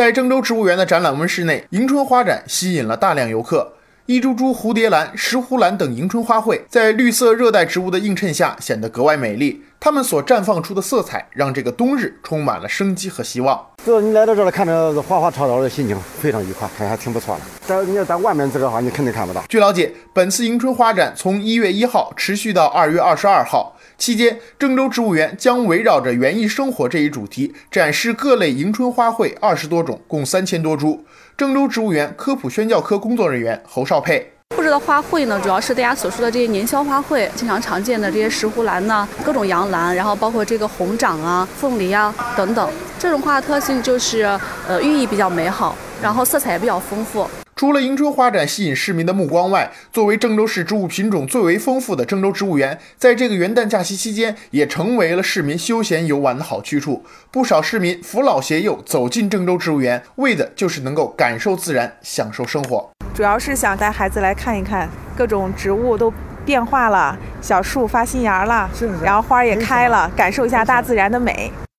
在郑州植物园的展览温室内，迎春花展吸引了大量游客。一株株蝴蝶兰、石斛兰等迎春花卉，在绿色热带植物的映衬下，显得格外美丽。它们所绽放出的色彩，让这个冬日充满了生机和希望。只要你来到这儿看着花花草草的心情非常愉快，还还挺不错的。但你要在外面这个话，你肯定看不到。据了解，本次迎春花展从一月一号持续到二月二十二号，期间郑州植物园将围绕着园艺生活这一主题，展示各类迎春花卉二十多种，共三千多株。郑州植物园科普宣教科工作人员侯少佩。布置的花卉呢，主要是大家所说的这些年宵花卉，经常常见的这些石斛兰呢，各种洋兰，然后包括这个红掌啊、凤梨啊等等。这种花的特性就是，呃，寓意比较美好，然后色彩也比较丰富。除了迎春花展吸引市民的目光外，作为郑州市植物品种最为丰富的郑州植物园，在这个元旦假期期间，也成为了市民休闲游玩的好去处。不少市民扶老携幼走进郑州植物园，为的就是能够感受自然，享受生活。主要是想带孩子来看一看各种植物都变化了，小树发新芽了，然后花也开了，感受一下大自然的美。